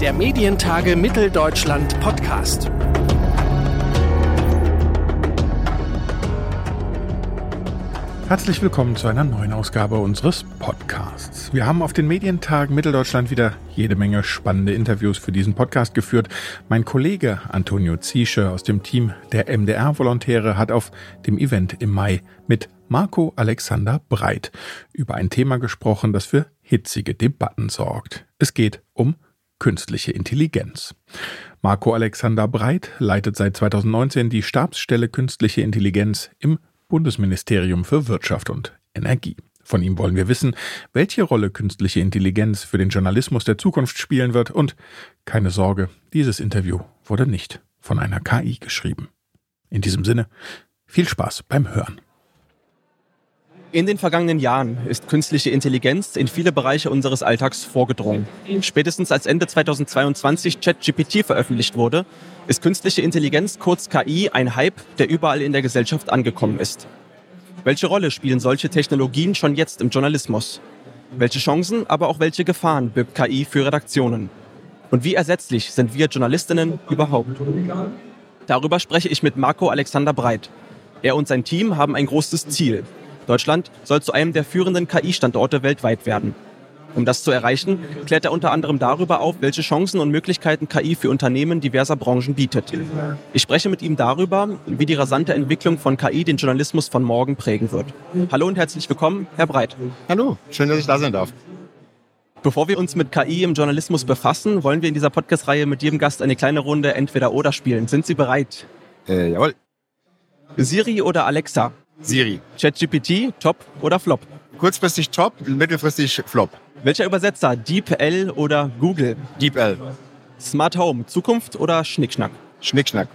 Der Medientage Mitteldeutschland Podcast. Herzlich willkommen zu einer neuen Ausgabe unseres Podcasts. Wir haben auf den Medientagen Mitteldeutschland wieder jede Menge spannende Interviews für diesen Podcast geführt. Mein Kollege Antonio Ziesche aus dem Team der MDR-Volontäre hat auf dem Event im Mai mit Marco Alexander Breit über ein Thema gesprochen, das für hitzige Debatten sorgt. Es geht um künstliche Intelligenz. Marco Alexander Breit leitet seit 2019 die Stabsstelle Künstliche Intelligenz im Bundesministerium für Wirtschaft und Energie. Von ihm wollen wir wissen, welche Rolle künstliche Intelligenz für den Journalismus der Zukunft spielen wird und keine Sorge, dieses Interview wurde nicht von einer KI geschrieben. In diesem Sinne, viel Spaß beim Hören. In den vergangenen Jahren ist künstliche Intelligenz in viele Bereiche unseres Alltags vorgedrungen. Spätestens als Ende 2022 ChatGPT veröffentlicht wurde, ist künstliche Intelligenz, kurz KI, ein Hype, der überall in der Gesellschaft angekommen ist. Welche Rolle spielen solche Technologien schon jetzt im Journalismus? Welche Chancen, aber auch welche Gefahren birgt KI für Redaktionen? Und wie ersetzlich sind wir Journalistinnen überhaupt? Darüber spreche ich mit Marco Alexander Breit. Er und sein Team haben ein großes Ziel, Deutschland soll zu einem der führenden KI-Standorte weltweit werden. Um das zu erreichen, klärt er unter anderem darüber auf, welche Chancen und Möglichkeiten KI für Unternehmen diverser Branchen bietet. Ich spreche mit ihm darüber, wie die rasante Entwicklung von KI den Journalismus von morgen prägen wird. Hallo und herzlich willkommen, Herr Breit. Hallo, schön, dass ich da sein darf. Bevor wir uns mit KI im Journalismus befassen, wollen wir in dieser Podcast-Reihe mit jedem Gast eine kleine Runde Entweder-Oder spielen. Sind Sie bereit? Äh, jawohl. Siri oder Alexa? Siri. ChatGPT, Top oder Flop? Kurzfristig Top, mittelfristig Flop. Welcher Übersetzer? DeepL oder Google? DeepL. Smart Home, Zukunft oder Schnickschnack? Schnickschnack.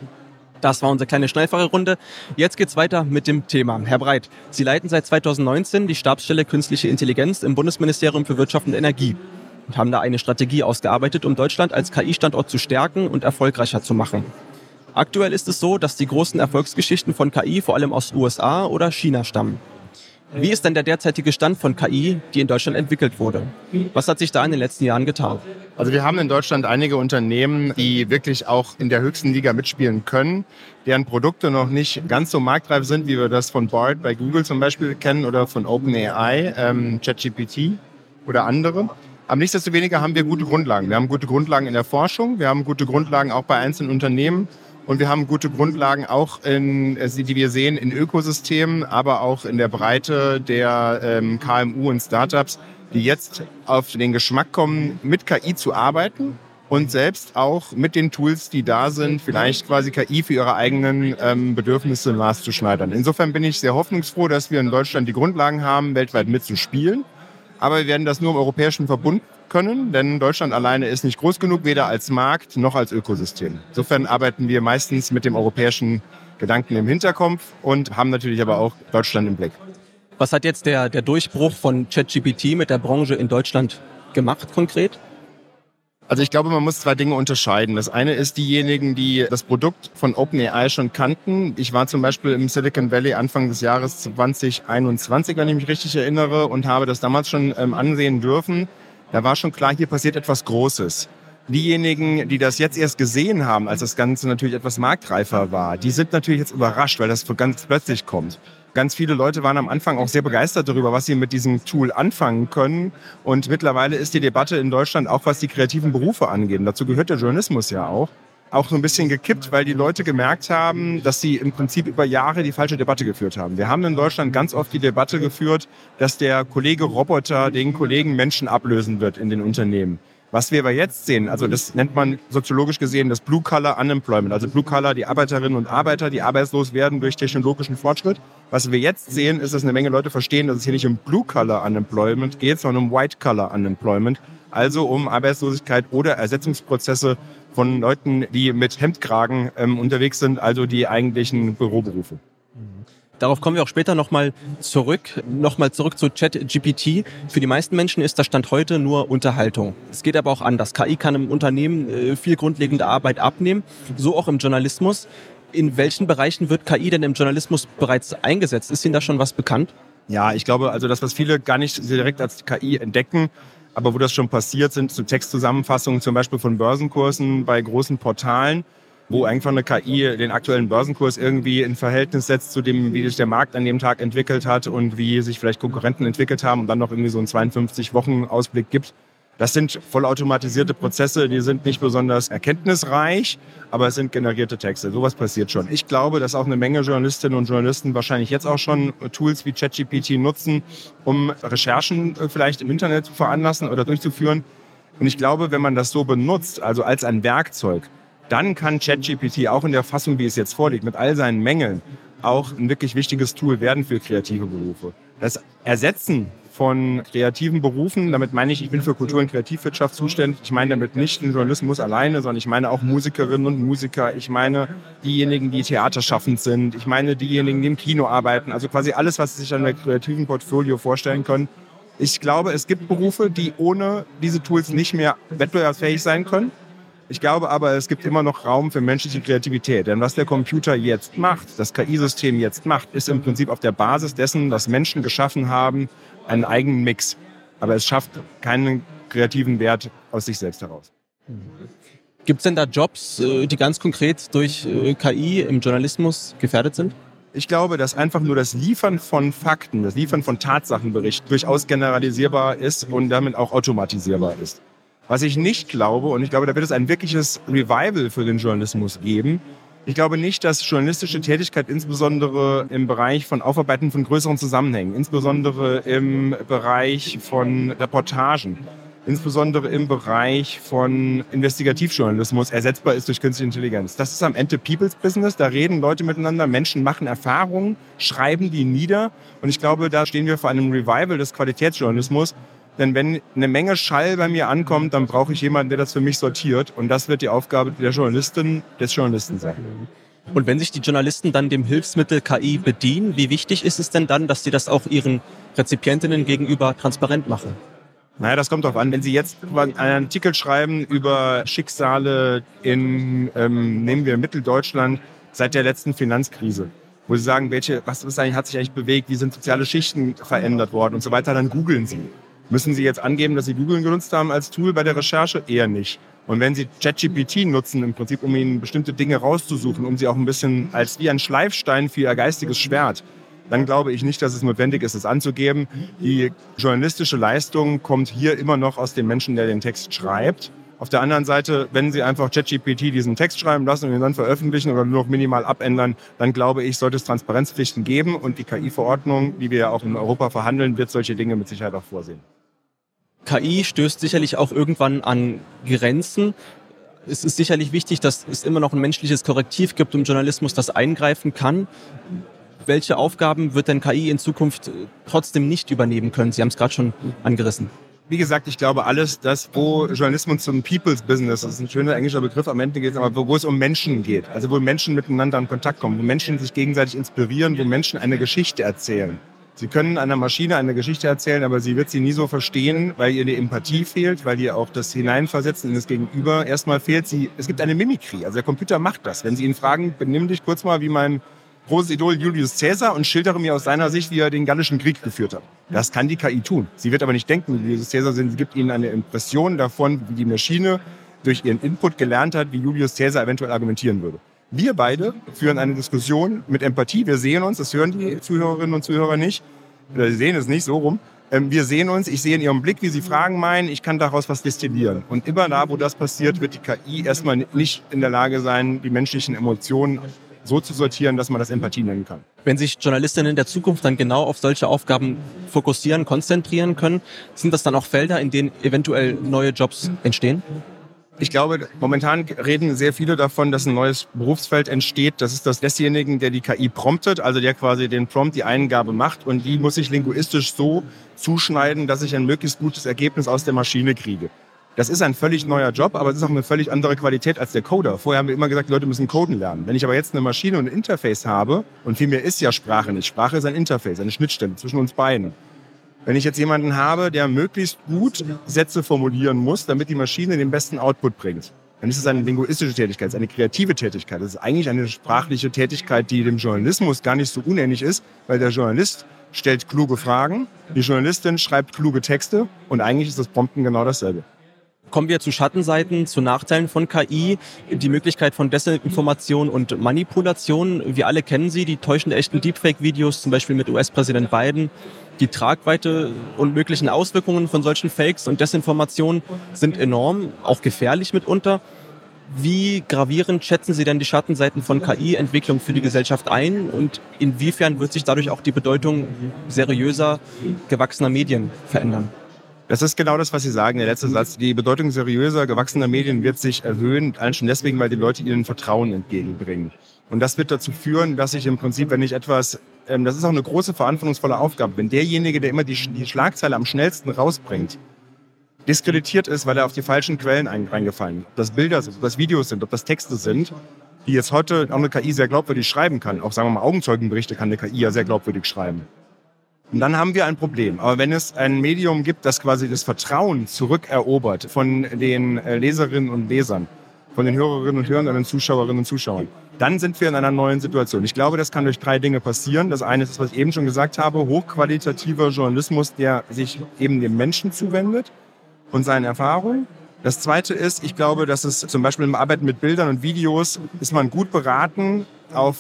Das war unsere kleine Schnellfahrerrunde. Jetzt geht's weiter mit dem Thema. Herr Breit, Sie leiten seit 2019 die Stabsstelle Künstliche Intelligenz im Bundesministerium für Wirtschaft und Energie und haben da eine Strategie ausgearbeitet, um Deutschland als KI-Standort zu stärken und erfolgreicher zu machen. Aktuell ist es so, dass die großen Erfolgsgeschichten von KI vor allem aus USA oder China stammen. Wie ist denn der derzeitige Stand von KI, die in Deutschland entwickelt wurde? Was hat sich da in den letzten Jahren getan? Also wir haben in Deutschland einige Unternehmen, die wirklich auch in der höchsten Liga mitspielen können, deren Produkte noch nicht ganz so marktreif sind, wie wir das von Bard bei Google zum Beispiel kennen oder von OpenAI, ähm, ChatGPT oder andere. Aber nichtsdestoweniger haben wir gute Grundlagen. Wir haben gute Grundlagen in der Forschung, wir haben gute Grundlagen auch bei einzelnen Unternehmen und wir haben gute Grundlagen auch, in, äh, die wir sehen, in Ökosystemen, aber auch in der Breite der ähm, KMU und Startups, die jetzt auf den Geschmack kommen, mit KI zu arbeiten und selbst auch mit den Tools, die da sind, vielleicht quasi KI für ihre eigenen ähm, Bedürfnisse maßzuschneidern. Insofern bin ich sehr hoffnungsfroh, dass wir in Deutschland die Grundlagen haben, weltweit mitzuspielen. Aber wir werden das nur im europäischen Verbund können, denn Deutschland alleine ist nicht groß genug, weder als Markt noch als Ökosystem. Insofern arbeiten wir meistens mit dem europäischen Gedanken im Hinterkopf und haben natürlich aber auch Deutschland im Blick. Was hat jetzt der, der Durchbruch von ChatGPT mit der Branche in Deutschland gemacht konkret? Also ich glaube, man muss zwei Dinge unterscheiden. Das eine ist diejenigen, die das Produkt von OpenAI schon kannten. Ich war zum Beispiel im Silicon Valley Anfang des Jahres 2021, wenn ich mich richtig erinnere, und habe das damals schon ähm, ansehen dürfen. Da war schon klar, hier passiert etwas Großes. Diejenigen, die das jetzt erst gesehen haben, als das Ganze natürlich etwas marktreifer war, die sind natürlich jetzt überrascht, weil das ganz plötzlich kommt. Ganz viele Leute waren am Anfang auch sehr begeistert darüber, was sie mit diesem Tool anfangen können. Und mittlerweile ist die Debatte in Deutschland auch, was die kreativen Berufe angeht. Dazu gehört der Journalismus ja auch auch so ein bisschen gekippt, weil die Leute gemerkt haben, dass sie im Prinzip über Jahre die falsche Debatte geführt haben. Wir haben in Deutschland ganz oft die Debatte geführt, dass der Kollege Roboter den Kollegen Menschen ablösen wird in den Unternehmen. Was wir aber jetzt sehen, also das nennt man soziologisch gesehen das Blue-Collar Unemployment, also Blue-Collar, die Arbeiterinnen und Arbeiter, die arbeitslos werden durch technologischen Fortschritt. Was wir jetzt sehen, ist, dass eine Menge Leute verstehen, dass es hier nicht um Blue-Collar Unemployment geht, sondern um White-Collar Unemployment, also um Arbeitslosigkeit oder Ersetzungsprozesse von Leuten, die mit Hemdkragen ähm, unterwegs sind, also die eigentlichen Büroberufe. Darauf kommen wir auch später nochmal zurück. Nochmal zurück zu ChatGPT. Für die meisten Menschen ist das Stand heute nur Unterhaltung. Es geht aber auch anders. KI kann im Unternehmen äh, viel grundlegende Arbeit abnehmen, so auch im Journalismus. In welchen Bereichen wird KI denn im Journalismus bereits eingesetzt? Ist Ihnen da schon was bekannt? Ja, ich glaube, also das, was viele gar nicht direkt als KI entdecken, Aber wo das schon passiert, sind so Textzusammenfassungen zum Beispiel von Börsenkursen bei großen Portalen, wo einfach eine KI den aktuellen Börsenkurs irgendwie in Verhältnis setzt zu dem, wie sich der Markt an dem Tag entwickelt hat und wie sich vielleicht Konkurrenten entwickelt haben und dann noch irgendwie so einen 52-Wochen-Ausblick gibt. Das sind vollautomatisierte Prozesse, die sind nicht besonders erkenntnisreich, aber es sind generierte Texte. Sowas passiert schon. Ich glaube, dass auch eine Menge Journalistinnen und Journalisten wahrscheinlich jetzt auch schon Tools wie ChatGPT nutzen, um Recherchen äh, vielleicht im Internet zu veranlassen oder durchzuführen. Und ich glaube, wenn man das so benutzt, also als ein Werkzeug, dann kann ChatGPT auch in der Fassung, wie es jetzt vorliegt, mit all seinen Mängeln auch ein wirklich wichtiges Tool werden für kreative Berufe. Das Ersetzen von kreativen Berufen. Damit meine ich, ich bin für Kultur- und Kreativwirtschaft zuständig. Ich meine damit nicht den Journalismus alleine, sondern ich meine auch Musikerinnen und Musiker. Ich meine diejenigen, die theaterschaffend sind. Ich meine diejenigen, die im Kino arbeiten. Also quasi alles, was Sie sich an der kreativen Portfolio vorstellen können. Ich glaube, es gibt Berufe, die ohne diese Tools nicht mehr wettbewerbsfähig sein können. Ich glaube aber, es gibt immer noch Raum für menschliche Kreativität. Denn was der Computer jetzt macht, das KI-System jetzt macht, ist im Prinzip auf der Basis dessen, was Menschen geschaffen haben, einen eigenen Mix. Aber es schafft keinen kreativen Wert aus sich selbst heraus. Gibt es denn da Jobs, äh, die ganz konkret durch äh, KI im Journalismus gefährdet sind? Ich glaube, dass einfach nur das Liefern von Fakten, das Liefern von Tatsachenberichten durchaus generalisierbar ist und damit auch automatisierbar ist. Was ich nicht glaube, und ich glaube, da wird es ein wirkliches Revival für den Journalismus geben. Ich glaube nicht, dass journalistische Tätigkeit insbesondere im Bereich von Aufarbeiten von größeren Zusammenhängen, insbesondere im Bereich von Reportagen, insbesondere im Bereich von Investigativjournalismus ersetzbar ist durch künstliche Intelligenz. Das ist am Ende People's Business. Da reden Leute miteinander, Menschen machen Erfahrungen, schreiben die nieder. Und ich glaube, da stehen wir vor einem Revival des Qualitätsjournalismus, denn wenn eine Menge Schall bei mir ankommt, dann brauche ich jemanden, der das für mich sortiert. Und das wird die Aufgabe der Journalistin, des Journalisten sein. Und wenn sich die Journalisten dann dem Hilfsmittel KI bedienen, wie wichtig ist es denn dann, dass sie das auch ihren Rezipientinnen gegenüber transparent machen? Naja, das kommt darauf an. Wenn Sie jetzt einen Artikel schreiben über Schicksale in, ähm, nehmen wir Mitteldeutschland seit der letzten Finanzkrise, wo Sie sagen, welche, was ist eigentlich, hat sich eigentlich bewegt, wie sind soziale Schichten verändert worden und so weiter, dann googeln Sie. Müssen Sie jetzt angeben, dass Sie Google genutzt haben als Tool bei der Recherche? Eher nicht. Und wenn Sie ChatGPT nutzen, im Prinzip, um Ihnen bestimmte Dinge rauszusuchen, um sie auch ein bisschen als wie ein Schleifstein für Ihr geistiges Schwert, dann glaube ich nicht, dass es notwendig ist, es anzugeben. Die journalistische Leistung kommt hier immer noch aus dem Menschen, der den Text schreibt. Auf der anderen Seite, wenn Sie einfach ChatGPT diesen Text schreiben lassen und ihn dann veröffentlichen oder nur noch minimal abändern, dann glaube ich, sollte es Transparenzpflichten geben und die KI-Verordnung, die wir ja auch in Europa verhandeln, wird solche Dinge mit Sicherheit auch vorsehen. KI stößt sicherlich auch irgendwann an Grenzen. Es ist sicherlich wichtig, dass es immer noch ein menschliches Korrektiv gibt im Journalismus, das eingreifen kann. Welche Aufgaben wird denn KI in Zukunft trotzdem nicht übernehmen können? Sie haben es gerade schon angerissen. Wie gesagt, ich glaube, alles das, wo Journalismus zum People's Business, das ist ein schöner englischer Begriff am Ende geht, aber wo es um Menschen geht, also wo Menschen miteinander in Kontakt kommen, wo Menschen sich gegenseitig inspirieren, wo Menschen eine Geschichte erzählen. Sie können einer Maschine eine Geschichte erzählen, aber sie wird sie nie so verstehen, weil ihr die Empathie fehlt, weil ihr auch das Hineinversetzen in das Gegenüber erstmal fehlt. Sie, es gibt eine Mimikrie, also der Computer macht das. Wenn Sie ihn fragen, benimm dich kurz mal wie mein großes Idol Julius Caesar und schildere mir aus seiner Sicht, wie er den Gallischen Krieg geführt hat. Das kann die KI tun. Sie wird aber nicht denken, wie Julius Caesar, sind. sie gibt Ihnen eine Impression davon, wie die Maschine durch ihren Input gelernt hat, wie Julius Caesar eventuell argumentieren würde. Wir beide führen eine Diskussion mit Empathie. Wir sehen uns, das hören die Zuhörerinnen und Zuhörer nicht. Oder sie sehen es nicht so rum. Ähm, wir sehen uns, ich sehe in ihrem Blick, wie sie Fragen meinen, ich kann daraus was destillieren. Und immer da, wo das passiert, wird die KI erstmal nicht in der Lage sein, die menschlichen Emotionen so zu sortieren, dass man das Empathie nennen kann. Wenn sich Journalistinnen in der Zukunft dann genau auf solche Aufgaben fokussieren, konzentrieren können, sind das dann auch Felder, in denen eventuell neue Jobs entstehen? Ich glaube, momentan reden sehr viele davon, dass ein neues Berufsfeld entsteht. Das ist das desjenigen, der die KI promptet, also der quasi den Prompt, die Eingabe macht und die muss ich linguistisch so zuschneiden, dass ich ein möglichst gutes Ergebnis aus der Maschine kriege. Das ist ein völlig neuer Job, aber es ist auch eine völlig andere Qualität als der Coder. Vorher haben wir immer gesagt, die Leute müssen coden lernen. Wenn ich aber jetzt eine Maschine und ein Interface habe, und vielmehr ist ja Sprache nicht. Sprache ist ein Interface, eine Schnittstelle zwischen uns beiden. Wenn ich jetzt jemanden habe, der möglichst gut Sätze formulieren muss, damit die Maschine den besten Output bringt, dann ist es eine linguistische Tätigkeit, es ist eine kreative Tätigkeit. Das ist eigentlich eine sprachliche Tätigkeit, die dem Journalismus gar nicht so unähnlich ist, weil der Journalist stellt kluge Fragen, die Journalistin schreibt kluge Texte und eigentlich ist das Prompten genau dasselbe. Kommen wir zu Schattenseiten, zu Nachteilen von KI, die Möglichkeit von Desinformation und Manipulation. Wir alle kennen sie, die täuschend echten Deepfake-Videos, zum Beispiel mit US-Präsident Biden. Die Tragweite und möglichen Auswirkungen von solchen Fakes und Desinformationen sind enorm, auch gefährlich mitunter. Wie gravierend schätzen Sie denn die Schattenseiten von KI-Entwicklung für die Gesellschaft ein und inwiefern wird sich dadurch auch die Bedeutung seriöser, gewachsener Medien verändern? Das ist genau das, was Sie sagen, der letzte Satz. Die Bedeutung seriöser, gewachsener Medien wird sich erhöhen, allein schon deswegen, weil die Leute ihnen Vertrauen entgegenbringen. Und das wird dazu führen, dass ich im Prinzip, wenn ich etwas, ähm, das ist auch eine große verantwortungsvolle Aufgabe, wenn derjenige, der immer die, die Schlagzeile am schnellsten rausbringt, diskreditiert ist, weil er auf die falschen Quellen reingefallen ist. Ob das Bilder sind, ob das Videos sind, ob das Texte sind, die jetzt heute auch eine KI sehr glaubwürdig schreiben kann. Auch sagen wir mal Augenzeugenberichte kann eine KI ja sehr glaubwürdig schreiben. Und dann haben wir ein Problem. Aber wenn es ein Medium gibt, das quasi das Vertrauen zurückerobert von den äh, Leserinnen und Lesern, von den Hörerinnen und Hörern, den Zuschauerinnen und Zuschauern, dann sind wir in einer neuen Situation. Ich glaube, das kann durch drei Dinge passieren. Das eine ist was ich eben schon gesagt habe, hochqualitativer Journalismus, der sich eben dem Menschen zuwendet und seinen Erfahrungen. Das zweite ist, ich glaube, dass es zum Beispiel im Arbeiten mit Bildern und Videos ist man gut beraten, auf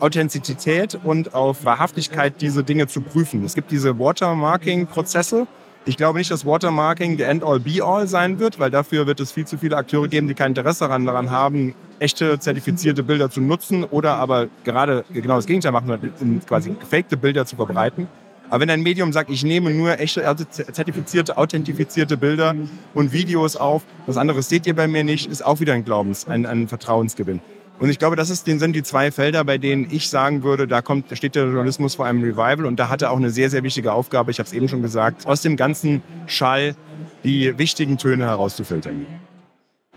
Authentizität und auf Wahrhaftigkeit diese Dinge zu prüfen. Es gibt diese Watermarking-Prozesse. Ich glaube nicht, dass Watermarking the end-all be-all sein wird, weil dafür wird es viel zu viele Akteure geben, die kein Interesse daran, daran haben, echte zertifizierte Bilder zu nutzen oder aber gerade genau das Gegenteil machen, quasi gefakte Bilder zu verbreiten. Aber wenn ein Medium sagt, ich nehme nur echte also zertifizierte, authentifizierte Bilder und Videos auf, was anderes seht ihr bei mir nicht, ist auch wieder ein Glaubens, ein, ein Vertrauensgewinn. Und ich glaube, das ist, sind die zwei Felder, bei denen ich sagen würde, da kommt, steht der Journalismus vor einem Revival und da hat er auch eine sehr, sehr wichtige Aufgabe, ich habe es eben schon gesagt, aus dem ganzen Schall die wichtigen Töne herauszufiltern.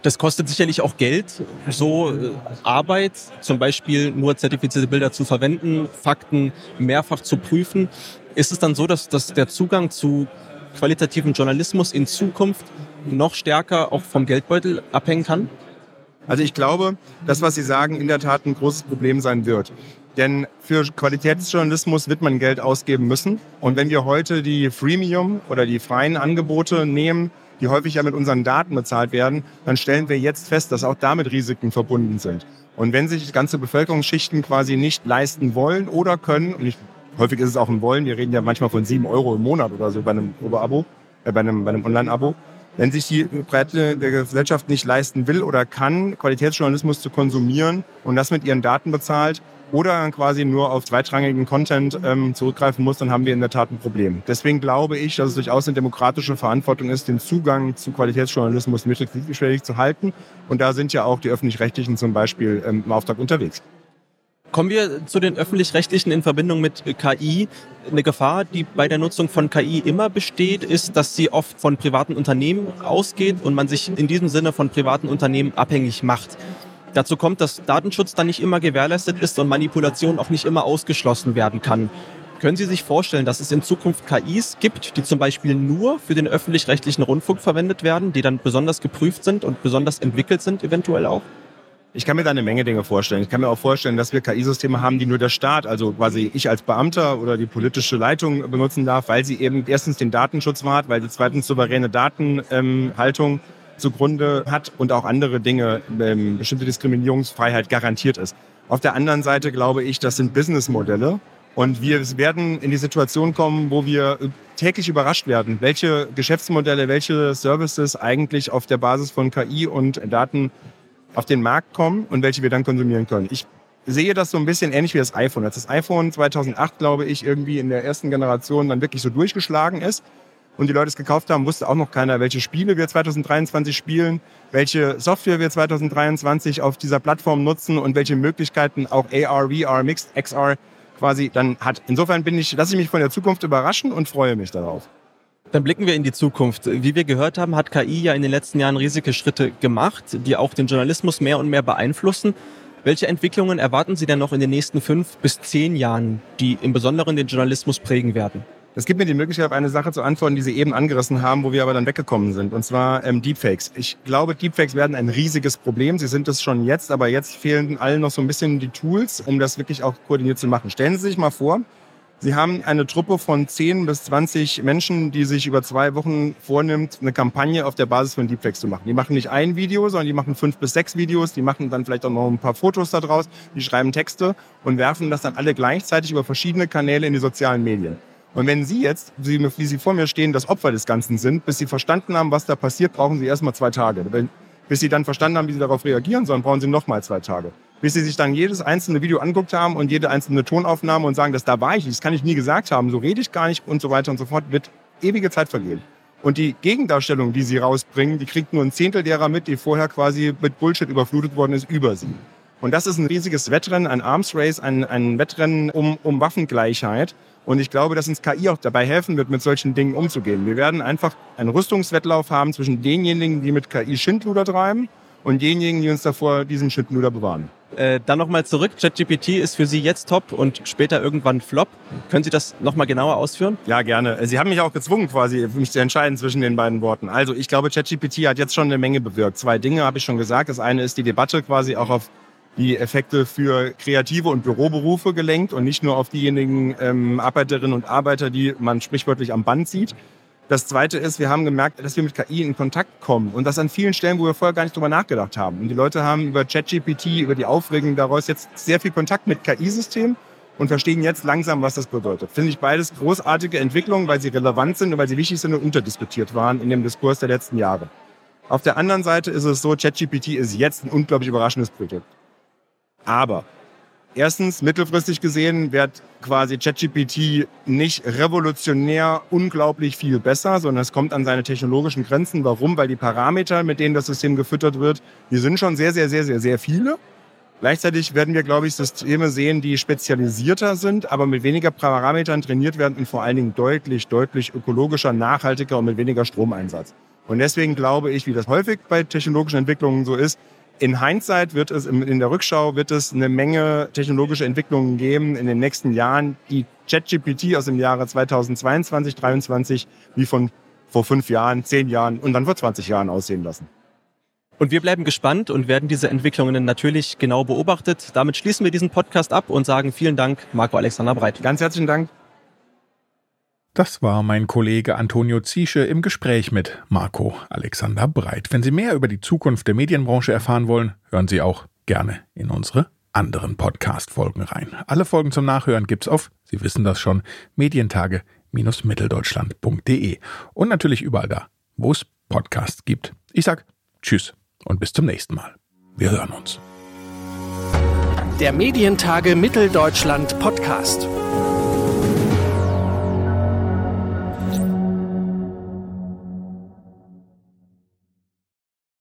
Das kostet sicherlich auch Geld, so äh, Arbeit, zum Beispiel nur zertifizierte Bilder zu verwenden, Fakten mehrfach zu prüfen. Ist es dann so, dass, dass der Zugang zu qualitativen Journalismus in Zukunft noch stärker auch vom Geldbeutel abhängen kann? Also ich glaube, das, was Sie sagen, in der Tat ein großes Problem sein wird. Denn für Qualitätsjournalismus wird man Geld ausgeben müssen. Und wenn wir heute die Freemium oder die freien Angebote nehmen, die häufig ja mit unseren Daten bezahlt werden, dann stellen wir jetzt fest, dass auch damit Risiken verbunden sind. Und wenn sich ganze Bevölkerungsschichten quasi nicht leisten wollen oder können, und ich Häufig ist es auch ein Wollen. Wir reden ja manchmal von sieben Euro im Monat oder so bei einem Oberabo, äh, bei einem, bei einem Online-Abo. Wenn sich die Breite der Gesellschaft nicht leisten will oder kann, Qualitätsjournalismus zu konsumieren und das mit ihren Daten bezahlt oder quasi nur auf zweitrangigen Content ähm, zurückgreifen muss, dann haben wir in der Tat ein Problem. Deswegen glaube ich, dass es durchaus eine demokratische Verantwortung ist, den Zugang zu Qualitätsjournalismus mittelschwellig zu halten. Und da sind ja auch die Öffentlich-Rechtlichen zum Beispiel ähm, im Auftrag unterwegs. Kommen wir zu den öffentlich-rechtlichen in Verbindung mit KI. Eine Gefahr, die bei der Nutzung von KI immer besteht, ist, dass sie oft von privaten Unternehmen ausgeht und man sich in diesem Sinne von privaten Unternehmen abhängig macht. Dazu kommt, dass Datenschutz dann nicht immer gewährleistet ist und Manipulation auch nicht immer ausgeschlossen werden kann. Können Sie sich vorstellen, dass es in Zukunft KIs gibt, die zum Beispiel nur für den öffentlich-rechtlichen Rundfunk verwendet werden, die dann besonders geprüft sind und besonders entwickelt sind, eventuell auch? Ich kann mir da eine Menge Dinge vorstellen. Ich kann mir auch vorstellen, dass wir KI-Systeme haben, die nur der Staat, also quasi ich als Beamter oder die politische Leitung benutzen darf, weil sie eben erstens den Datenschutz wahrt, weil sie zweitens souveräne Datenhaltung ähm, zugrunde hat und auch andere Dinge, ähm, bestimmte Diskriminierungsfreiheit garantiert ist. Auf der anderen Seite glaube ich, das sind Businessmodelle. Und wir werden in die Situation kommen, wo wir täglich überrascht werden, welche Geschäftsmodelle, welche Services eigentlich auf der Basis von KI und Daten auf den Markt kommen und welche wir dann konsumieren können. Ich sehe das so ein bisschen ähnlich wie das iPhone. Als das iPhone 2008, glaube ich, irgendwie in der ersten Generation dann wirklich so durchgeschlagen ist und die Leute es gekauft haben, wusste auch noch keiner, welche Spiele wir 2023 spielen, welche Software wir 2023 auf dieser Plattform nutzen und welche Möglichkeiten auch AR, VR, Mixed XR quasi dann hat. Insofern bin ich, lasse ich mich von der Zukunft überraschen und freue mich darauf. Dann blicken wir in die Zukunft. Wie wir gehört haben, hat KI ja in den letzten Jahren riesige Schritte gemacht, die auch den Journalismus mehr und mehr beeinflussen. Welche Entwicklungen erwarten Sie denn noch in den nächsten fünf bis zehn Jahren, die im Besonderen den Journalismus prägen werden? Das gibt mir die Möglichkeit, auf eine Sache zu antworten, die Sie eben angerissen haben, wo wir aber dann weggekommen sind. Und zwar ähm, Deepfakes. Ich glaube, Deepfakes werden ein riesiges Problem. Sie sind es schon jetzt, aber jetzt fehlen allen noch so ein bisschen die Tools, um das wirklich auch koordiniert zu machen. Stellen Sie sich mal vor, Sie haben eine Truppe von 10 bis 20 Menschen, die sich über zwei Wochen vornimmt, eine Kampagne auf der Basis von Deepfakes zu machen. Die machen nicht ein Video, sondern die machen fünf bis sechs Videos, die machen dann vielleicht auch noch ein paar Fotos daraus, die schreiben Texte und werfen das dann alle gleichzeitig über verschiedene Kanäle in die sozialen Medien. Und wenn Sie jetzt, wie Sie vor mir stehen, das Opfer des Ganzen sind, bis Sie verstanden haben, was da passiert, brauchen Sie erstmal zwei Tage. Bis Sie dann verstanden haben, wie Sie darauf reagieren sollen, brauchen Sie nochmal zwei Tage bis sie sich dann jedes einzelne Video anguckt haben und jede einzelne Tonaufnahme und sagen, dass da war ich, das kann ich nie gesagt haben, so rede ich gar nicht und so weiter und so fort, wird ewige Zeit vergehen. Und die Gegendarstellung, die sie rausbringen, die kriegt nur ein Zehntel derer mit, die vorher quasi mit Bullshit überflutet worden ist, über sie. Und das ist ein riesiges Wettrennen, ein Arms Race, ein, ein Wettrennen um, um Waffengleichheit. Und ich glaube, dass uns KI auch dabei helfen wird, mit solchen Dingen umzugehen. Wir werden einfach einen Rüstungswettlauf haben zwischen denjenigen, die mit KI Schindluder treiben und denjenigen, die uns davor diesen Schindluder bewahren. Äh, dann nochmal zurück. ChatGPT ist für Sie jetzt top und später irgendwann Flop. Können Sie das nochmal genauer ausführen? Ja, gerne. Sie haben mich auch gezwungen, quasi mich zu entscheiden zwischen den beiden Worten. Also ich glaube, ChatGPT hat jetzt schon eine Menge bewirkt. Zwei Dinge habe ich schon gesagt. Das eine ist die Debatte quasi auch auf die Effekte für kreative und Büroberufe gelenkt und nicht nur auf diejenigen ähm, Arbeiterinnen und Arbeiter, die man sprichwörtlich am Band sieht. Das Zweite ist, wir haben gemerkt, dass wir mit KI in Kontakt kommen und das an vielen Stellen, wo wir vorher gar nicht drüber nachgedacht haben. Und die Leute haben über ChatGPT, über die Aufregung daraus jetzt sehr viel Kontakt mit KI-Systemen und verstehen jetzt langsam, was das bedeutet. Finde ich beides großartige Entwicklungen, weil sie relevant sind und weil sie wichtig sind und unterdiskutiert waren in dem Diskurs der letzten Jahre. Auf der anderen Seite ist es so, ChatGPT ist jetzt ein unglaublich überraschendes Produkt. Aber Erstens, mittelfristig gesehen wird quasi ChatGPT nicht revolutionär unglaublich viel besser, sondern es kommt an seine technologischen Grenzen. Warum? Weil die Parameter, mit denen das System gefüttert wird, die sind schon sehr, sehr, sehr, sehr, sehr viele. Gleichzeitig werden wir, glaube ich, Systeme sehen, die spezialisierter sind, aber mit weniger Parametern trainiert werden und vor allen Dingen deutlich, deutlich ökologischer, nachhaltiger und mit weniger Stromeinsatz. Und deswegen glaube ich, wie das häufig bei technologischen Entwicklungen so ist, in Hindsight wird es, in der Rückschau wird es eine Menge technologische Entwicklungen geben in den nächsten Jahren, die ChatGPT aus dem Jahre 2022, 2023 wie von vor fünf Jahren, zehn Jahren und dann vor 20 Jahren aussehen lassen. Und wir bleiben gespannt und werden diese Entwicklungen natürlich genau beobachtet. Damit schließen wir diesen Podcast ab und sagen vielen Dank, Marco Alexander Breit. Ganz herzlichen Dank. Das war mein Kollege Antonio Ziesche im Gespräch mit Marco Alexander Breit. Wenn Sie mehr über die Zukunft der Medienbranche erfahren wollen, hören Sie auch gerne in unsere anderen Podcast-Folgen rein. Alle Folgen zum Nachhören gibt's auf, Sie wissen das schon, medientage-mitteldeutschland.de und natürlich überall da, wo es Podcasts gibt. Ich sag Tschüss und bis zum nächsten Mal. Wir hören uns. Der Medientage Mitteldeutschland Podcast.